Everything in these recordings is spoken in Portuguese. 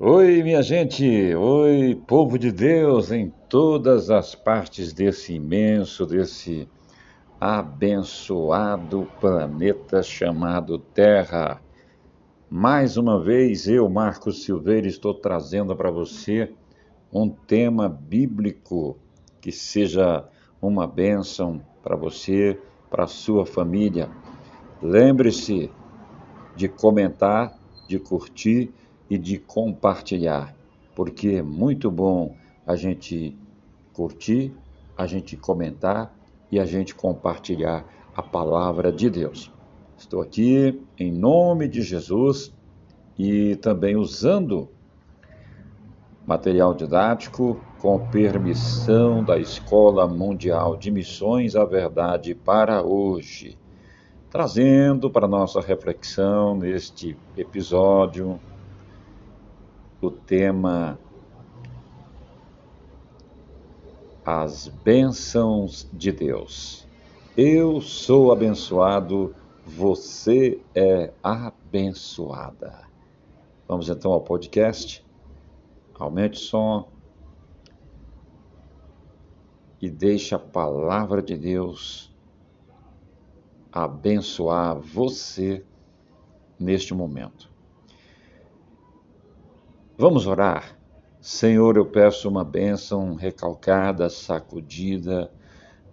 Oi, minha gente! Oi, povo de Deus em todas as partes desse imenso, desse abençoado planeta chamado Terra. Mais uma vez, eu, Marcos Silveira, estou trazendo para você um tema bíblico que seja uma bênção para você, para sua família. Lembre-se de comentar, de curtir e de compartilhar, porque é muito bom a gente curtir, a gente comentar e a gente compartilhar a palavra de Deus. Estou aqui em nome de Jesus e também usando material didático com permissão da Escola Mundial de Missões A Verdade para hoje, trazendo para nossa reflexão neste episódio o tema As Bênçãos de Deus. Eu sou abençoado, você é abençoada. Vamos então ao podcast. Aumente o som e deixe a palavra de Deus abençoar você neste momento. Vamos orar. Senhor, eu peço uma bênção recalcada, sacudida,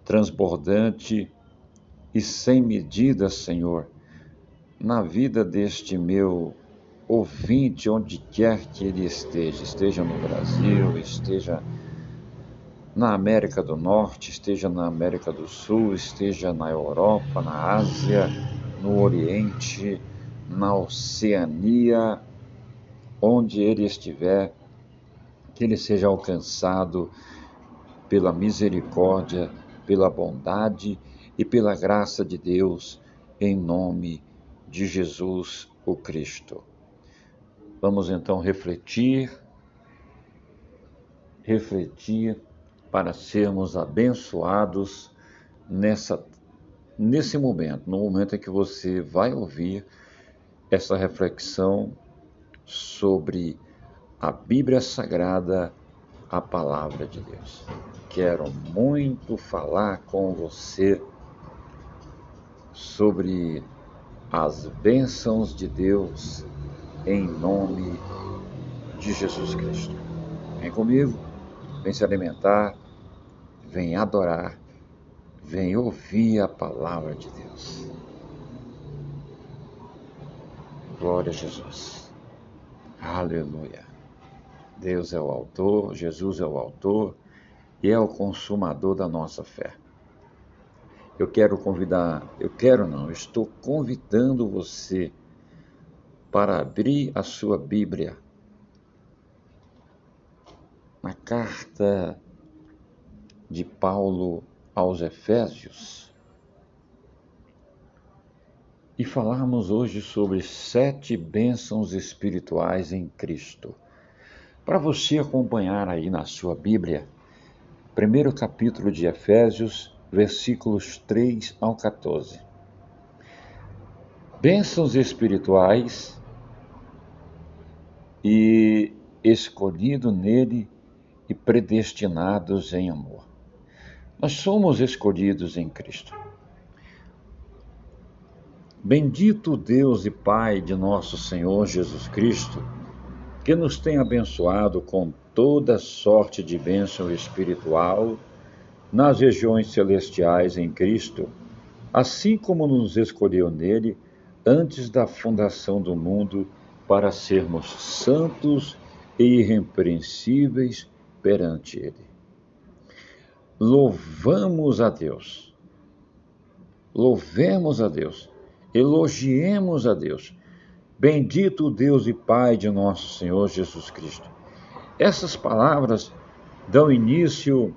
transbordante e sem medida, Senhor, na vida deste meu ouvinte, onde quer que ele esteja, esteja no Brasil, esteja na América do Norte, esteja na América do Sul, esteja na Europa, na Ásia, no Oriente, na Oceania, onde ele estiver, que ele seja alcançado pela misericórdia, pela bondade e pela graça de Deus, em nome de Jesus o Cristo. Vamos então refletir, refletir para sermos abençoados nessa nesse momento, no momento em que você vai ouvir essa reflexão sobre a Bíblia Sagrada, a Palavra de Deus. Quero muito falar com você sobre as bênçãos de Deus em nome de Jesus Cristo. Vem comigo, vem se alimentar, vem adorar, vem ouvir a palavra de Deus. Glória a Jesus. Aleluia. Deus é o autor, Jesus é o autor e é o consumador da nossa fé. Eu quero convidar, eu quero não, estou convidando você para abrir a sua Bíblia na carta de Paulo aos Efésios e falarmos hoje sobre sete bênçãos espirituais em Cristo. Para você acompanhar aí na sua Bíblia, primeiro capítulo de Efésios, versículos 3 ao 14. Bênçãos espirituais e escolhido nele e predestinados em amor. Nós somos escolhidos em Cristo. Bendito Deus e Pai de nosso Senhor Jesus Cristo, que nos tem abençoado com toda sorte de bênção espiritual nas regiões celestiais em Cristo, assim como nos escolheu nele antes da fundação do mundo para sermos santos e irrepreensíveis perante Ele. Louvamos a Deus. Louvemos a Deus Elogiemos a Deus. Bendito Deus e Pai de nosso Senhor Jesus Cristo. Essas palavras dão início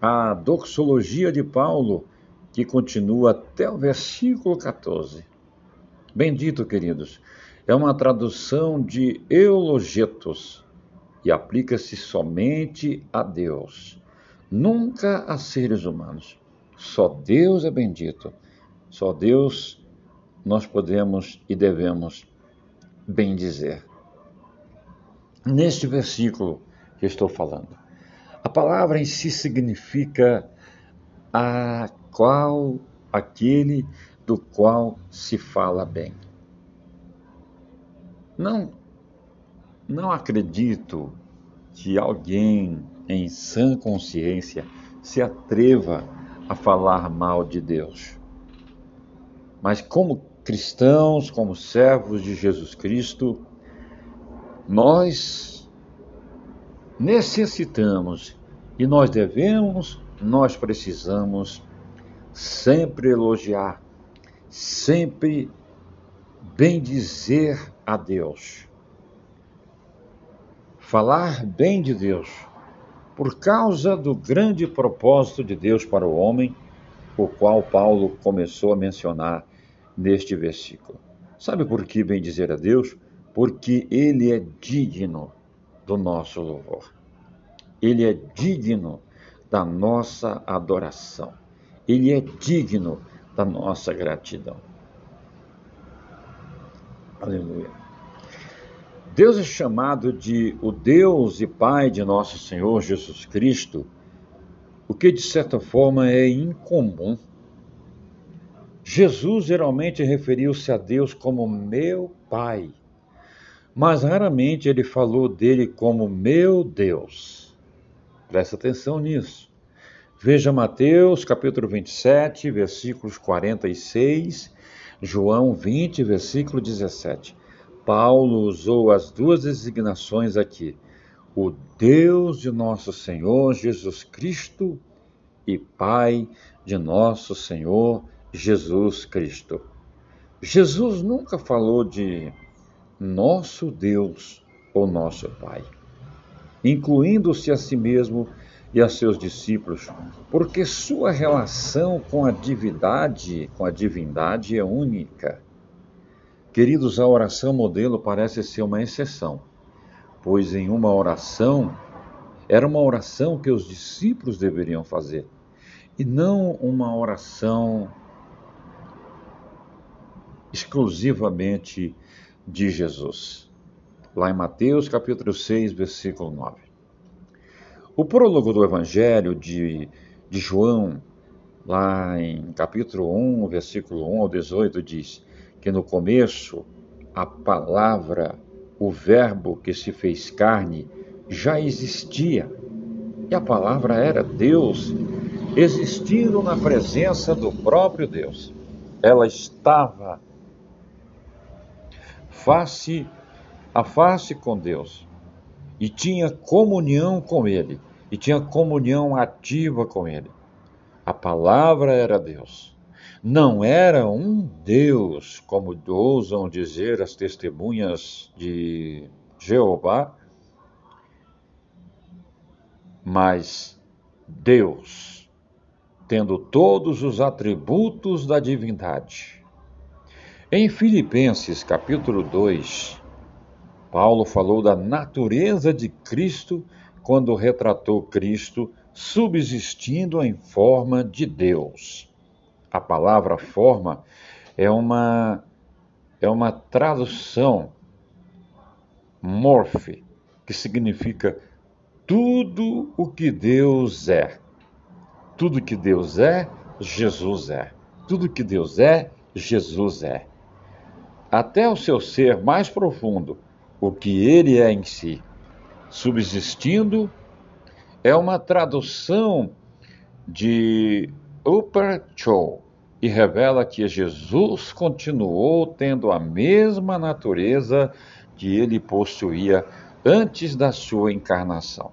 à doxologia de Paulo, que continua até o versículo 14. Bendito, queridos, é uma tradução de eulogetos e aplica-se somente a Deus, nunca a seres humanos. Só Deus é bendito, só Deus nós podemos e devemos bem dizer. neste versículo que estou falando. A palavra em si significa a qual aquele do qual se fala bem. Não não acredito que alguém em sã consciência se atreva a falar mal de Deus. Mas como cristãos, como servos de Jesus Cristo, nós necessitamos e nós devemos, nós precisamos sempre elogiar, sempre bem dizer a Deus. Falar bem de Deus, por causa do grande propósito de Deus para o homem, o qual Paulo começou a mencionar neste versículo. Sabe por que bem dizer a Deus? Porque Ele é digno do nosso louvor. Ele é digno da nossa adoração. Ele é digno da nossa gratidão. Aleluia. Deus é chamado de o Deus e Pai de nosso Senhor Jesus Cristo, o que de certa forma é incomum. Jesus geralmente referiu-se a Deus como meu Pai, mas raramente ele falou dele como meu Deus. Presta atenção nisso. Veja Mateus capítulo 27, versículos 46, João 20, versículo 17. Paulo usou as duas designações aqui: o Deus de nosso Senhor Jesus Cristo e Pai de nosso Senhor Jesus Cristo. Jesus nunca falou de nosso Deus ou nosso Pai incluindo-se a si mesmo e a seus discípulos, porque sua relação com a divindade, com a divindade é única. Queridos, a oração modelo parece ser uma exceção, pois em uma oração era uma oração que os discípulos deveriam fazer, e não uma oração exclusivamente de Jesus lá em Mateus capítulo 6, versículo 9. O prólogo do Evangelho de, de João, lá em capítulo 1, versículo 1 ao 18, diz que no começo a palavra, o verbo que se fez carne, já existia. E a palavra era Deus, existindo na presença do próprio Deus. Ela estava face a face com Deus e tinha comunhão com Ele, e tinha comunhão ativa com Ele. A palavra era Deus. Não era um Deus, como ousam dizer as testemunhas de Jeová, mas Deus, tendo todos os atributos da divindade. Em Filipenses capítulo 2, Paulo falou da natureza de Cristo quando retratou Cristo subsistindo em forma de Deus. A palavra forma é uma é uma tradução morfe, que significa tudo o que Deus é. Tudo que Deus é, Jesus é. Tudo que Deus é, Jesus é. Até o seu ser mais profundo, o que ele é em si. Subsistindo é uma tradução de Upper Cho e revela que Jesus continuou tendo a mesma natureza que ele possuía antes da sua encarnação.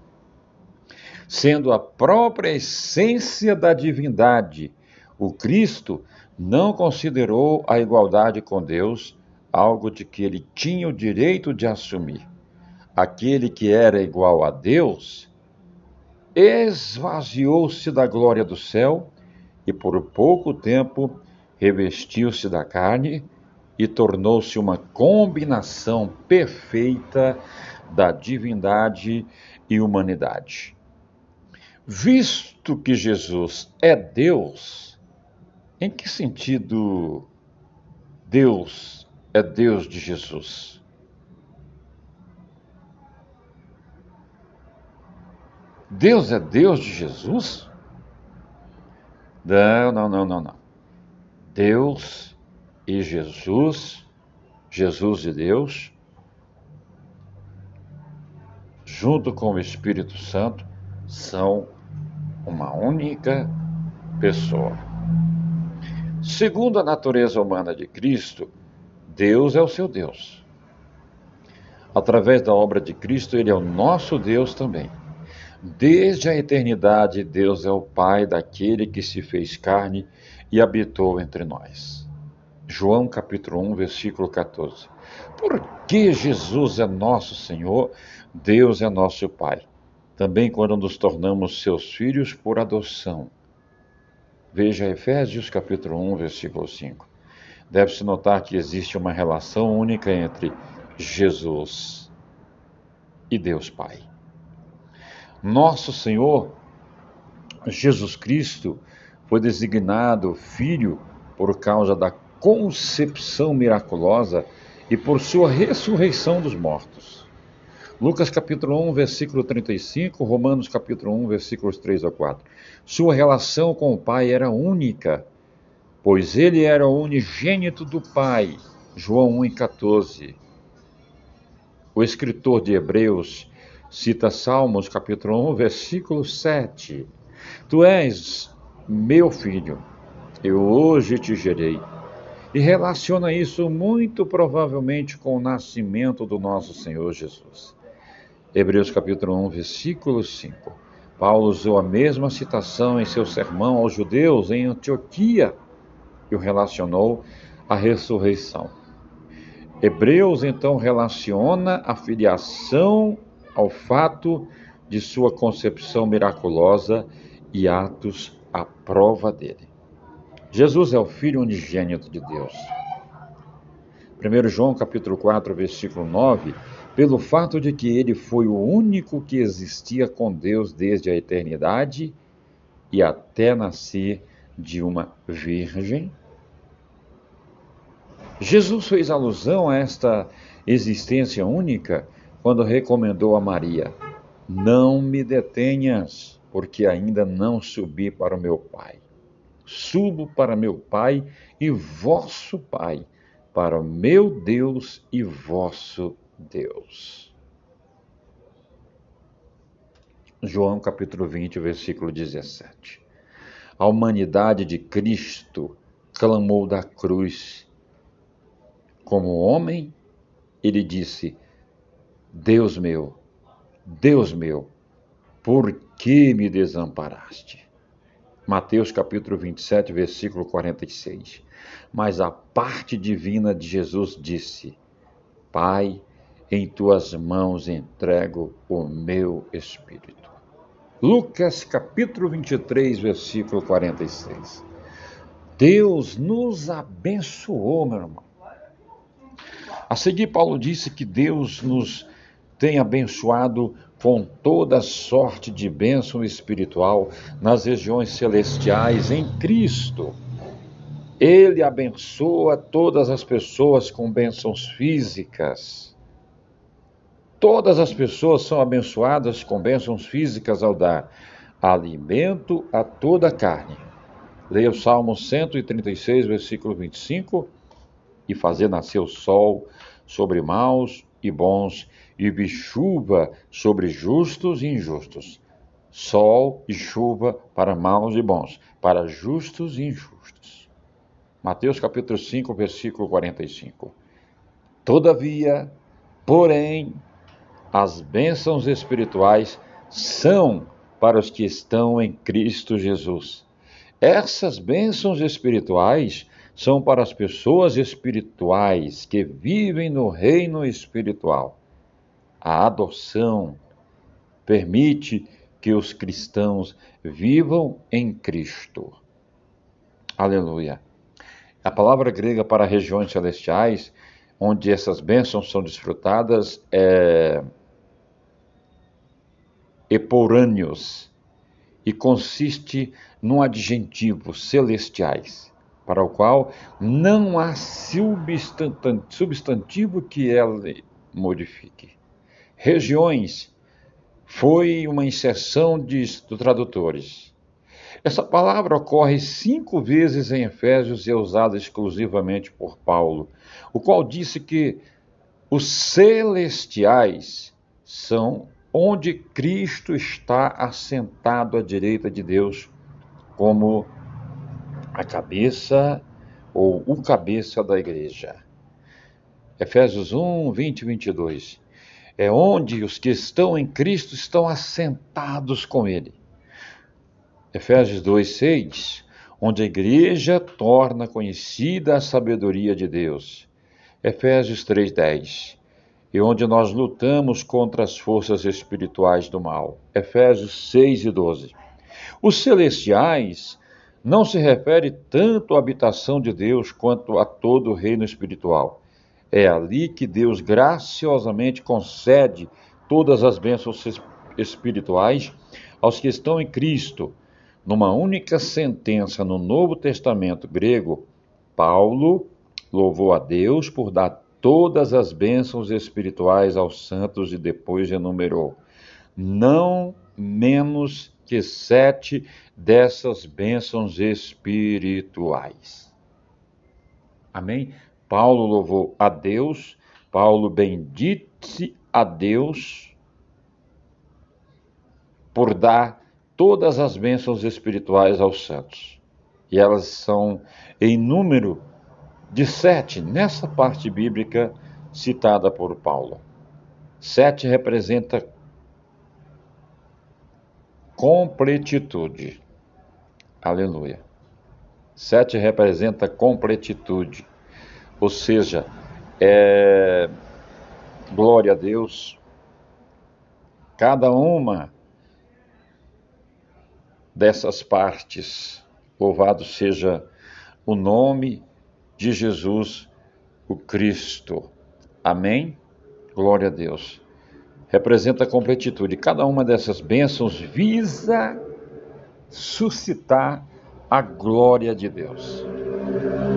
Sendo a própria essência da divindade, o Cristo não considerou a igualdade com Deus algo de que ele tinha o direito de assumir. Aquele que era igual a Deus esvaziou-se da glória do céu e por pouco tempo revestiu-se da carne e tornou-se uma combinação perfeita da divindade e humanidade. Visto que Jesus é Deus, em que sentido Deus é Deus de Jesus. Deus é Deus de Jesus? Não, não, não, não, não. Deus e Jesus, Jesus e Deus, junto com o Espírito Santo, são uma única pessoa. Segundo a natureza humana de Cristo, Deus é o seu Deus. Através da obra de Cristo, Ele é o nosso Deus também. Desde a eternidade, Deus é o Pai daquele que se fez carne e habitou entre nós. João capítulo 1, versículo 14. Porque Jesus é nosso Senhor, Deus é nosso Pai. Também quando nos tornamos seus filhos por adoção. Veja Efésios capítulo 1, versículo 5. Deve-se notar que existe uma relação única entre Jesus e Deus Pai. Nosso Senhor Jesus Cristo foi designado filho por causa da concepção miraculosa e por sua ressurreição dos mortos. Lucas capítulo 1, versículo 35, Romanos capítulo 1, versículos 3 a 4. Sua relação com o Pai era única, pois ele era o unigênito do Pai. João 1 e 14. O escritor de Hebreus Cita Salmos capítulo 1, versículo 7. Tu és meu filho, eu hoje te gerei. E relaciona isso muito provavelmente com o nascimento do nosso Senhor Jesus. Hebreus capítulo 1, versículo 5. Paulo usou a mesma citação em seu sermão aos judeus em Antioquia e o relacionou à ressurreição. Hebreus então relaciona a filiação ao fato de sua concepção miraculosa e atos à prova dele. Jesus é o Filho unigênito de Deus. 1 João capítulo 4, versículo 9, pelo fato de que ele foi o único que existia com Deus desde a eternidade e até nascer de uma virgem. Jesus fez alusão a esta existência única quando recomendou a Maria: Não me detenhas, porque ainda não subi para o meu Pai. Subo para meu Pai e vosso Pai, para o meu Deus e vosso Deus. João capítulo 20, versículo 17. A humanidade de Cristo clamou da cruz. Como homem, ele disse: Deus meu, Deus meu, por que me desamparaste? Mateus capítulo 27, versículo 46. Mas a parte divina de Jesus disse: Pai, em tuas mãos entrego o meu espírito. Lucas capítulo 23, versículo 46. Deus nos abençoou, meu irmão. A seguir, Paulo disse que Deus nos tem abençoado com toda sorte de bênção espiritual nas regiões celestiais em Cristo. Ele abençoa todas as pessoas com bênçãos físicas. Todas as pessoas são abençoadas com bênçãos físicas ao dar alimento a toda a carne. Leia o Salmo 136, versículo 25. E fazer nascer o sol sobre maus e bons e chuva sobre justos e injustos, sol e chuva para maus e bons, para justos e injustos. Mateus capítulo 5, versículo 45. Todavia, porém, as bênçãos espirituais são para os que estão em Cristo Jesus. Essas bênçãos espirituais são para as pessoas espirituais que vivem no reino espiritual a adoção permite que os cristãos vivam em Cristo. Aleluia. A palavra grega para regiões celestiais, onde essas bênçãos são desfrutadas, é eporâneos e consiste num adjetivo celestiais, para o qual não há substantivo que ele modifique regiões foi uma inserção de tradutores. Essa palavra ocorre cinco vezes em Efésios e é usada exclusivamente por Paulo, o qual disse que os celestiais são onde Cristo está assentado à direita de Deus, como a cabeça ou o cabeça da igreja. Efésios 1, 20 e 22. É onde os que estão em Cristo estão assentados com Ele. Efésios 2, 6. Onde a igreja torna conhecida a sabedoria de Deus. Efésios 3, 10 e onde nós lutamos contra as forças espirituais do mal. Efésios 6 e 12. Os celestiais não se refere tanto à habitação de Deus quanto a todo o reino espiritual. É ali que Deus graciosamente concede todas as bênçãos espirituais aos que estão em Cristo. Numa única sentença no Novo Testamento grego, Paulo louvou a Deus por dar todas as bênçãos espirituais aos santos e depois enumerou. Não menos que sete dessas bênçãos espirituais. Amém? Paulo louvou a Deus, Paulo bendisse a Deus por dar todas as bênçãos espirituais aos santos. E elas são em número de sete nessa parte bíblica citada por Paulo. Sete representa completitude. Aleluia. Sete representa completitude, ou seja, é glória a Deus. Cada uma dessas partes, louvado seja o nome de Jesus, o Cristo. Amém? Glória a Deus. Representa a completitude. Cada uma dessas bênçãos visa suscitar a glória de Deus.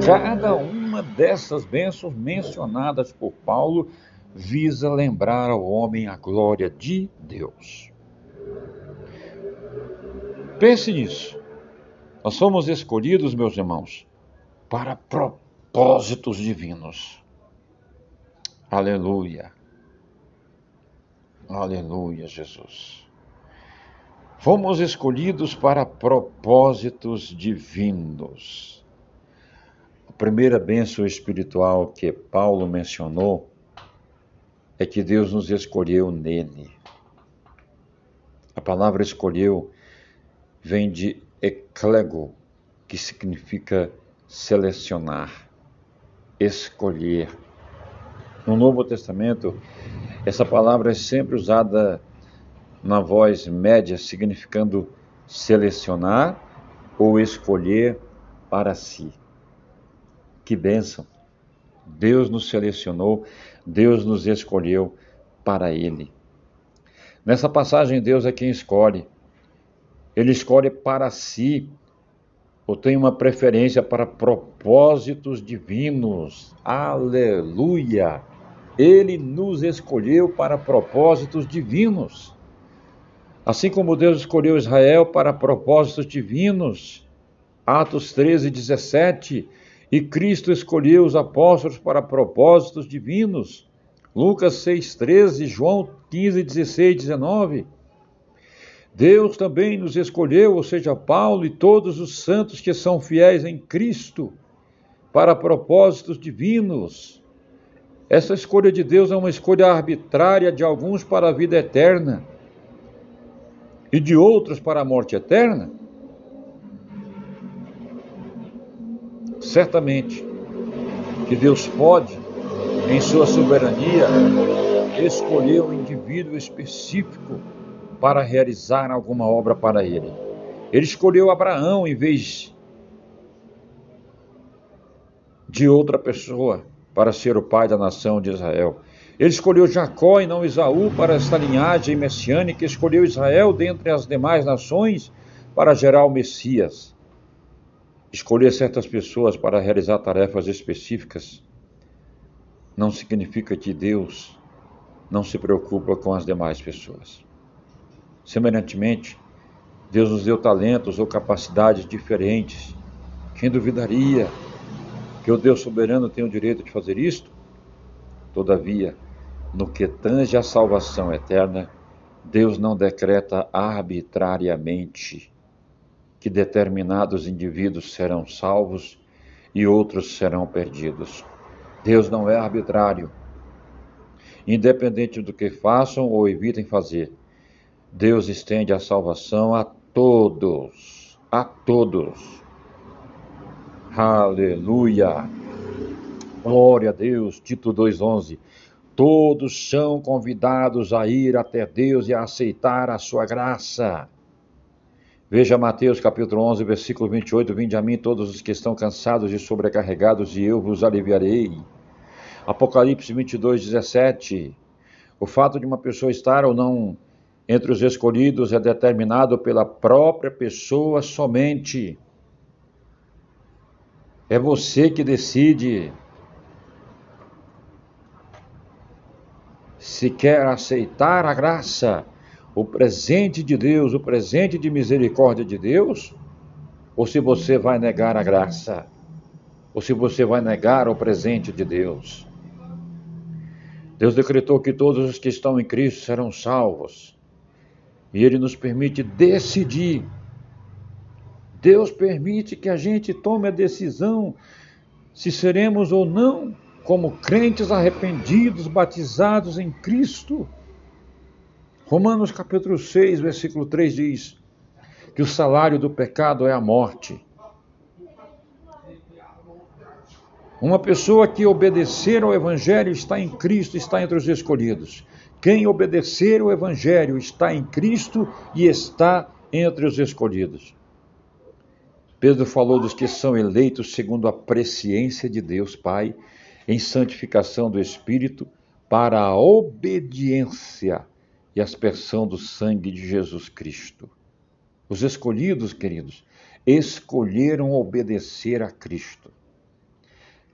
Cada uma dessas bênçãos mencionadas por Paulo visa lembrar ao homem a glória de Deus. Pense nisso. Nós somos escolhidos, meus irmãos, para propósito propósitos divinos. Aleluia. Aleluia, Jesus. Fomos escolhidos para propósitos divinos. A primeira bênção espiritual que Paulo mencionou é que Deus nos escolheu nele. A palavra escolheu vem de eclego, que significa selecionar escolher. No Novo Testamento, essa palavra é sempre usada na voz média, significando selecionar ou escolher para si. Que bênção! Deus nos selecionou, Deus nos escolheu para Ele. Nessa passagem, Deus é quem escolhe. Ele escolhe para si ou tem uma preferência para propósitos divinos. Aleluia! Ele nos escolheu para propósitos divinos. Assim como Deus escolheu Israel para propósitos divinos. Atos 13, 17. E Cristo escolheu os apóstolos para propósitos divinos. Lucas 6, 13, João 15, 16, 19. Deus também nos escolheu, ou seja, Paulo e todos os santos que são fiéis em Cristo, para propósitos divinos. Essa escolha de Deus é uma escolha arbitrária de alguns para a vida eterna e de outros para a morte eterna? Certamente que Deus pode, em sua soberania, escolher um indivíduo específico para realizar alguma obra para ele. Ele escolheu Abraão em vez de outra pessoa para ser o pai da nação de Israel. Ele escolheu Jacó e não Isaú para esta linhagem messiânica, escolheu Israel dentre as demais nações para gerar o Messias. Escolher certas pessoas para realizar tarefas específicas não significa que Deus não se preocupa com as demais pessoas. Semelhantemente, Deus nos deu talentos ou capacidades diferentes. Quem duvidaria que o Deus soberano tem o direito de fazer isto? Todavia, no que tange a salvação eterna, Deus não decreta arbitrariamente que determinados indivíduos serão salvos e outros serão perdidos. Deus não é arbitrário. Independente do que façam ou evitem fazer, Deus estende a salvação a todos, a todos. Aleluia. Glória a Deus. Tito 2:11. Todos são convidados a ir até Deus e a aceitar a sua graça. Veja Mateus capítulo 11, versículo 28, Vinde a mim todos os que estão cansados e sobrecarregados e eu vos aliviarei. Apocalipse 22, 17, O fato de uma pessoa estar ou não entre os escolhidos é determinado pela própria pessoa somente. É você que decide se quer aceitar a graça o presente de Deus, o presente de misericórdia de Deus, ou se você vai negar a graça, ou se você vai negar o presente de Deus. Deus decretou que todos os que estão em Cristo serão salvos, e Ele nos permite decidir. Deus permite que a gente tome a decisão se seremos ou não como crentes arrependidos, batizados em Cristo. Romanos capítulo 6, versículo 3 diz que o salário do pecado é a morte. Uma pessoa que obedecer ao Evangelho está em Cristo, está entre os escolhidos. Quem obedecer ao Evangelho está em Cristo e está entre os escolhidos. Pedro falou dos que são eleitos segundo a presciência de Deus Pai, em santificação do Espírito, para a obediência e aspersão do sangue de Jesus Cristo. Os escolhidos, queridos, escolheram obedecer a Cristo.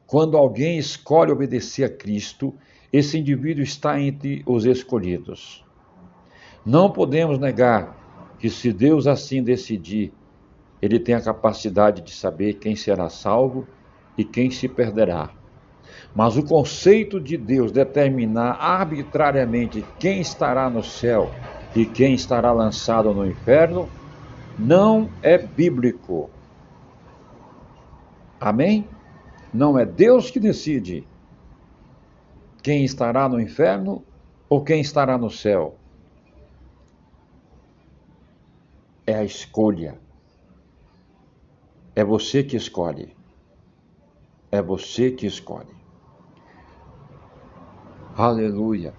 Quando alguém escolhe obedecer a Cristo, esse indivíduo está entre os escolhidos. Não podemos negar que, se Deus assim decidir, ele tem a capacidade de saber quem será salvo e quem se perderá. Mas o conceito de Deus determinar arbitrariamente quem estará no céu e quem estará lançado no inferno não é bíblico. Amém? Não é Deus que decide quem estará no inferno ou quem estará no céu. É a escolha. É você que escolhe. É você que escolhe. Aleluia.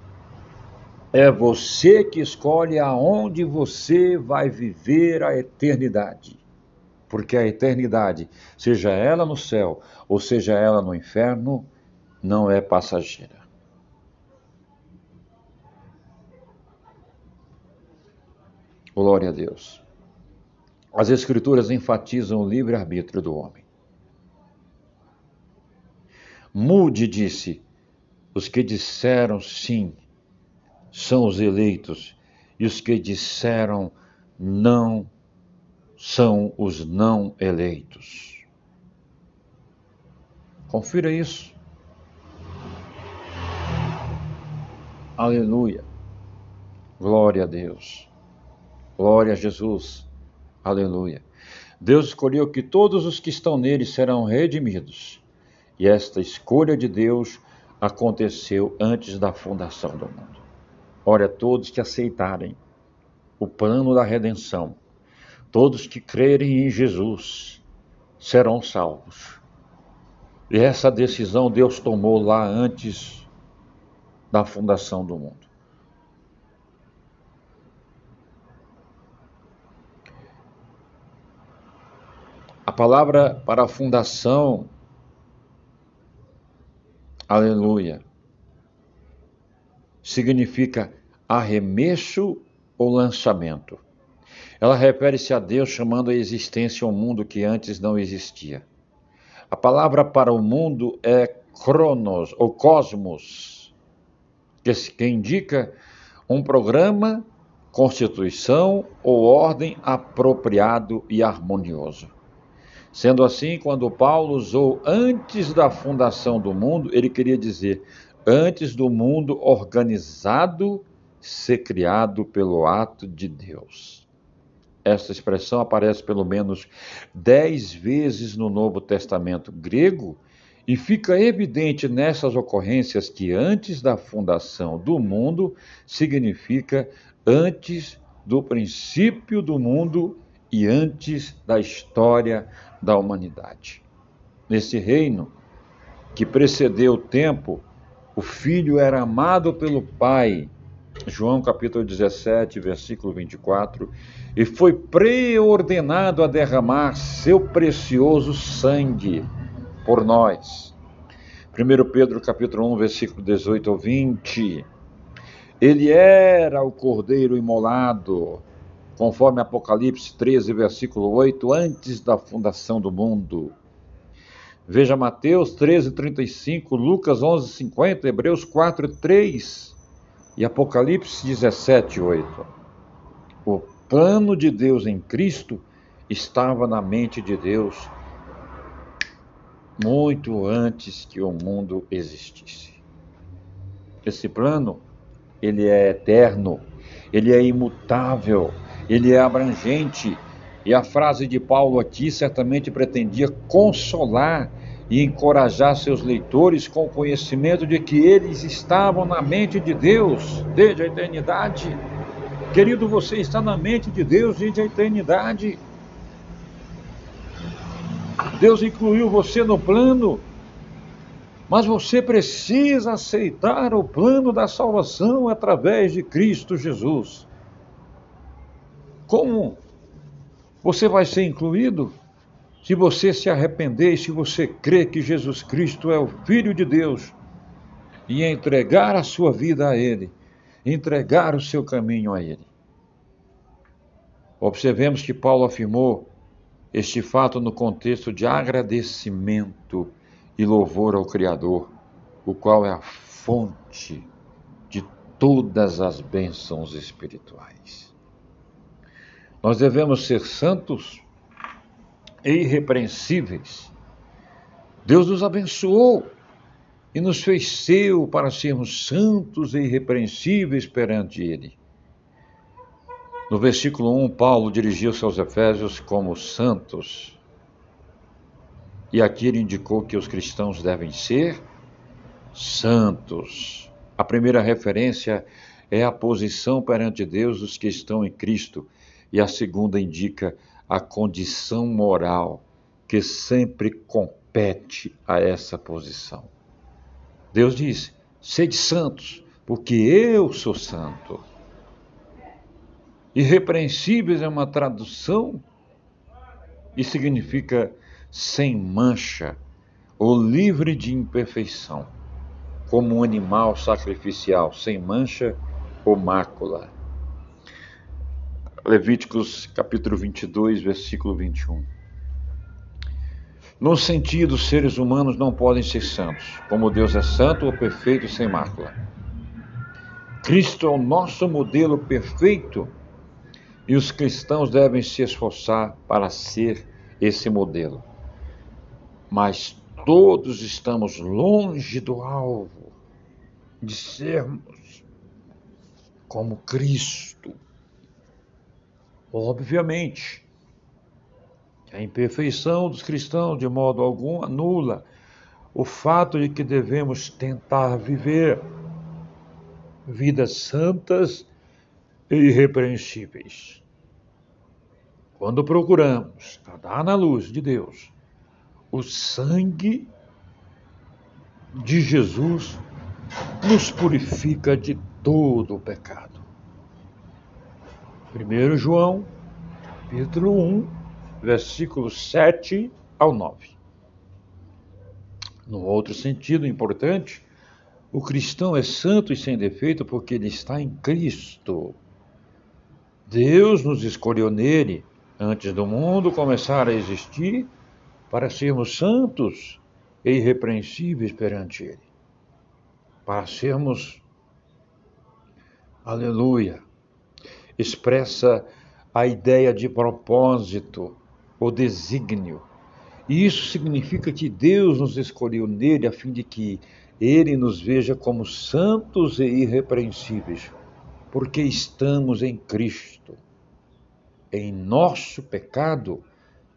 É você que escolhe aonde você vai viver a eternidade. Porque a eternidade, seja ela no céu ou seja ela no inferno, não é passageira. Glória a Deus. As Escrituras enfatizam o livre-arbítrio do homem. Mude disse: os que disseram sim são os eleitos, e os que disseram não são os não eleitos. Confira isso. Aleluia. Glória a Deus. Glória a Jesus. Aleluia. Deus escolheu que todos os que estão nele serão redimidos. E esta escolha de Deus aconteceu antes da fundação do mundo. Ora, todos que aceitarem o plano da redenção, todos que crerem em Jesus, serão salvos. E essa decisão Deus tomou lá antes da fundação do mundo. Palavra para a fundação Aleluia. Significa arremesso ou lançamento. Ela refere-se a Deus chamando a existência um mundo que antes não existia. A palavra para o mundo é cronos ou cosmos, que, indica um programa constituição ou ordem apropriado e harmonioso. Sendo assim, quando Paulo usou antes da fundação do mundo, ele queria dizer antes do mundo organizado ser criado pelo ato de Deus. Essa expressão aparece pelo menos dez vezes no Novo Testamento grego e fica evidente nessas ocorrências que antes da fundação do mundo significa antes do princípio do mundo e antes da história da humanidade. Nesse reino que precedeu o tempo, o filho era amado pelo pai. João capítulo 17, versículo 24, e foi preordenado a derramar seu precioso sangue por nós. 1 Pedro capítulo 1, versículo 18 ao 20. Ele era o cordeiro imolado, conforme Apocalipse 13, versículo 8, antes da fundação do mundo. Veja Mateus 13, 35, Lucas 11, 50, Hebreus 4, 3 e Apocalipse 17, 8. O plano de Deus em Cristo estava na mente de Deus muito antes que o mundo existisse. Esse plano, ele é eterno, ele é imutável, ele é abrangente, e a frase de Paulo aqui certamente pretendia consolar e encorajar seus leitores com o conhecimento de que eles estavam na mente de Deus desde a eternidade. Querido, você está na mente de Deus desde a eternidade. Deus incluiu você no plano, mas você precisa aceitar o plano da salvação através de Cristo Jesus. Como você vai ser incluído? Se você se arrepender e se você crer que Jesus Cristo é o Filho de Deus e entregar a sua vida a Ele, entregar o seu caminho a Ele. Observemos que Paulo afirmou este fato no contexto de agradecimento e louvor ao Criador, o qual é a fonte de todas as bênçãos espirituais. Nós devemos ser santos e irrepreensíveis. Deus nos abençoou e nos fez seu para sermos santos e irrepreensíveis perante Ele. No versículo 1, Paulo dirigiu-se aos Efésios como santos. E aqui ele indicou que os cristãos devem ser santos. A primeira referência é a posição perante Deus dos que estão em Cristo, e a segunda indica a condição moral que sempre compete a essa posição. Deus diz: sede santos, porque eu sou santo. Irrepreensíveis é uma tradução e significa sem mancha ou livre de imperfeição, como um animal sacrificial, sem mancha ou mácula. Levíticos capítulo 22, versículo 21. No sentido, os seres humanos não podem ser santos, como Deus é santo ou perfeito sem mácula. Cristo é o nosso modelo perfeito e os cristãos devem se esforçar para ser esse modelo. Mas todos estamos longe do alvo de sermos como Cristo. Obviamente, a imperfeição dos cristãos, de modo algum, anula o fato de que devemos tentar viver vidas santas e irrepreensíveis. Quando procuramos nadar na luz de Deus, o sangue de Jesus nos purifica de todo o pecado. 1 João, capítulo 1, versículos 7 ao 9. No outro sentido importante, o cristão é santo e sem defeito porque ele está em Cristo. Deus nos escolheu nele antes do mundo começar a existir para sermos santos e irrepreensíveis perante Ele. Para sermos, aleluia, expressa a ideia de propósito ou desígnio. E isso significa que Deus nos escolheu nele a fim de que ele nos veja como santos e irrepreensíveis, porque estamos em Cristo. Em nosso pecado,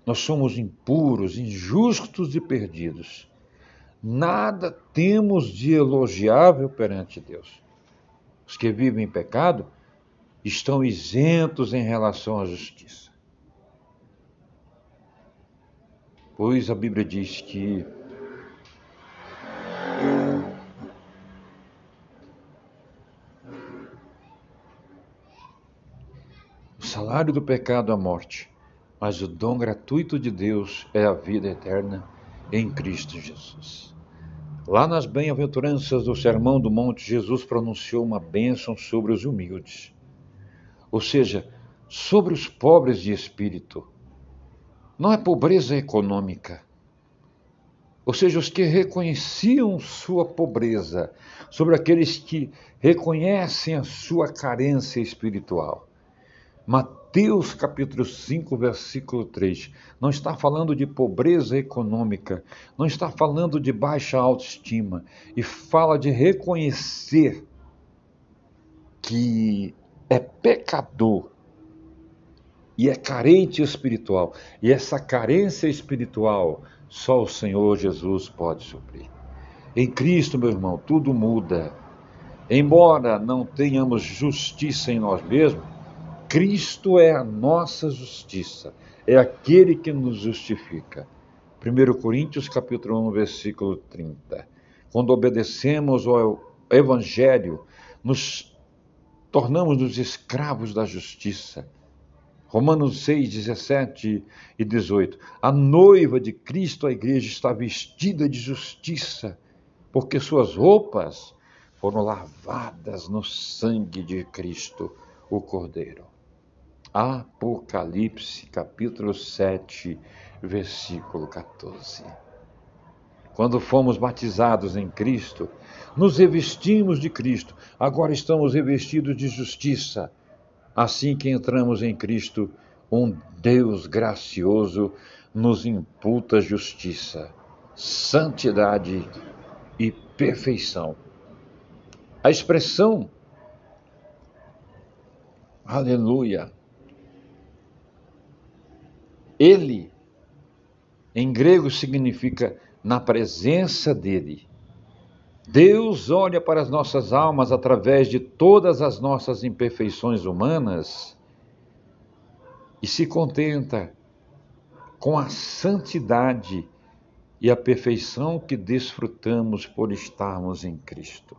nós somos impuros, injustos e perdidos. Nada temos de elogiável perante Deus. Os que vivem em pecado estão isentos em relação à justiça. Pois a Bíblia diz que o salário do pecado é a morte, mas o dom gratuito de Deus é a vida eterna em Cristo Jesus. Lá nas bem-aventuranças do Sermão do Monte, Jesus pronunciou uma bênção sobre os humildes, ou seja, sobre os pobres de espírito não é pobreza econômica. Ou seja, os que reconheciam sua pobreza, sobre aqueles que reconhecem a sua carência espiritual. Mateus capítulo 5, versículo 3, não está falando de pobreza econômica, não está falando de baixa autoestima, e fala de reconhecer que é pecador e é carente espiritual. E essa carência espiritual só o Senhor Jesus pode suprir. Em Cristo, meu irmão, tudo muda. Embora não tenhamos justiça em nós mesmos, Cristo é a nossa justiça, é aquele que nos justifica. 1 Coríntios capítulo 1, versículo 30. Quando obedecemos ao evangelho, nos tornamos os escravos da justiça. Romanos 6, 17 e 18. A noiva de Cristo, a igreja, está vestida de justiça, porque suas roupas foram lavadas no sangue de Cristo, o Cordeiro. Apocalipse, capítulo 7, versículo 14. Quando fomos batizados em Cristo, nos revestimos de Cristo, agora estamos revestidos de justiça Assim que entramos em Cristo, um Deus gracioso nos imputa justiça, santidade e perfeição. A expressão Aleluia. Ele, em grego, significa na presença dele. Deus olha para as nossas almas através de todas as nossas imperfeições humanas e se contenta com a santidade e a perfeição que desfrutamos por estarmos em Cristo.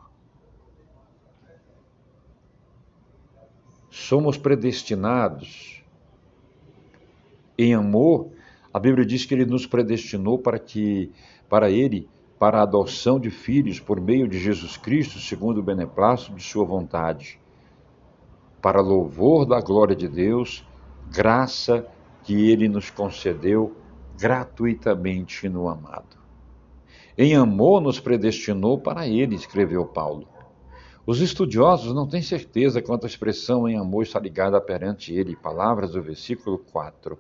Somos predestinados em amor. A Bíblia diz que ele nos predestinou para que para ele para a adoção de filhos por meio de Jesus Cristo, segundo o beneplácito de Sua vontade, para louvor da glória de Deus, graça que Ele nos concedeu gratuitamente no amado. Em amor nos predestinou para Ele, escreveu Paulo. Os estudiosos não têm certeza quanto a expressão em amor está ligada perante Ele, palavras do versículo 4,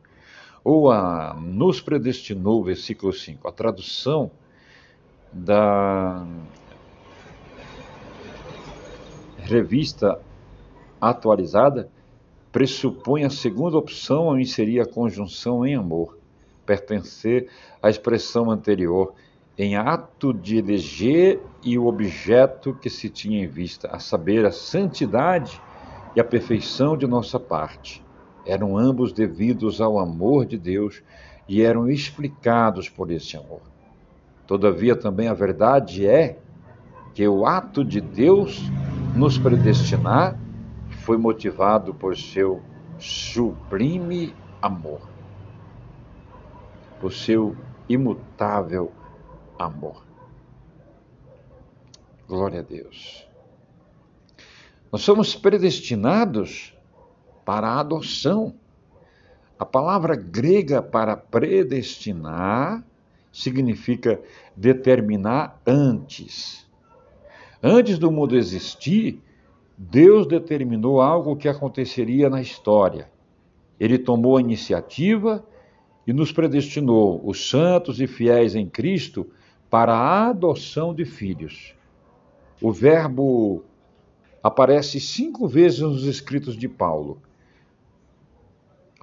ou a nos predestinou, versículo 5. A tradução da revista atualizada pressupõe a segunda opção ao inserir a conjunção em amor, pertencer à expressão anterior, em ato de eleger e o objeto que se tinha em vista, a saber, a santidade e a perfeição de nossa parte. Eram ambos devidos ao amor de Deus e eram explicados por esse amor. Todavia, também a verdade é que o ato de Deus nos predestinar foi motivado por seu sublime amor, por seu imutável amor. Glória a Deus. Nós somos predestinados para a adoção. A palavra grega para predestinar significa determinar antes. Antes do mundo existir, Deus determinou algo que aconteceria na história. Ele tomou a iniciativa e nos predestinou, os santos e fiéis em Cristo, para a adoção de filhos. O verbo aparece cinco vezes nos escritos de Paulo.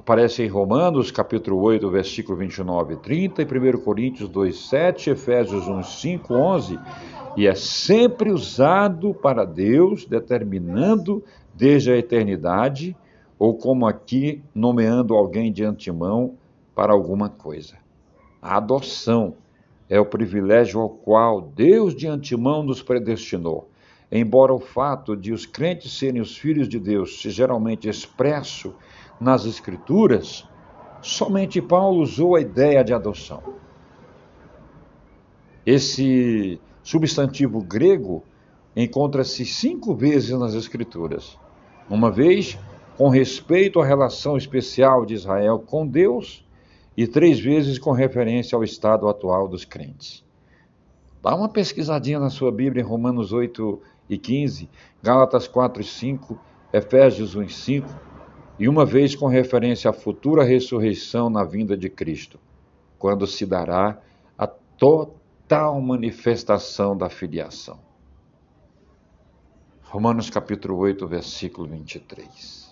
Aparece em Romanos, capítulo 8, versículo 29 e 30, e 1 Coríntios 2, 7, Efésios 1, 5, 11, e é sempre usado para Deus, determinando desde a eternidade, ou como aqui, nomeando alguém de antemão para alguma coisa. A adoção é o privilégio ao qual Deus de antemão nos predestinou. Embora o fato de os crentes serem os filhos de Deus seja geralmente expresso nas Escrituras, somente Paulo usou a ideia de adoção. Esse substantivo grego encontra-se cinco vezes nas Escrituras. Uma vez com respeito à relação especial de Israel com Deus, e três vezes com referência ao estado atual dos crentes. Dá uma pesquisadinha na sua Bíblia em Romanos 8 e 15, Gálatas 4 e 5, Efésios 1 e 5, e uma vez com referência à futura ressurreição na vinda de Cristo, quando se dará a total manifestação da filiação. Romanos capítulo 8, versículo 23.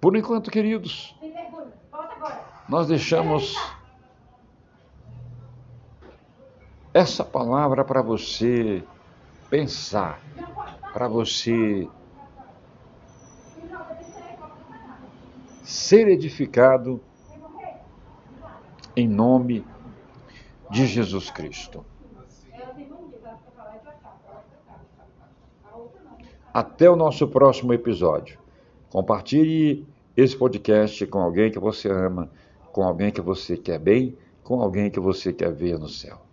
Por enquanto, queridos, nós deixamos essa palavra para você pensar, para você ser edificado em nome de Jesus Cristo. Até o nosso próximo episódio. Compartilhe esse podcast com alguém que você ama, com alguém que você quer bem, com alguém que você quer ver no céu.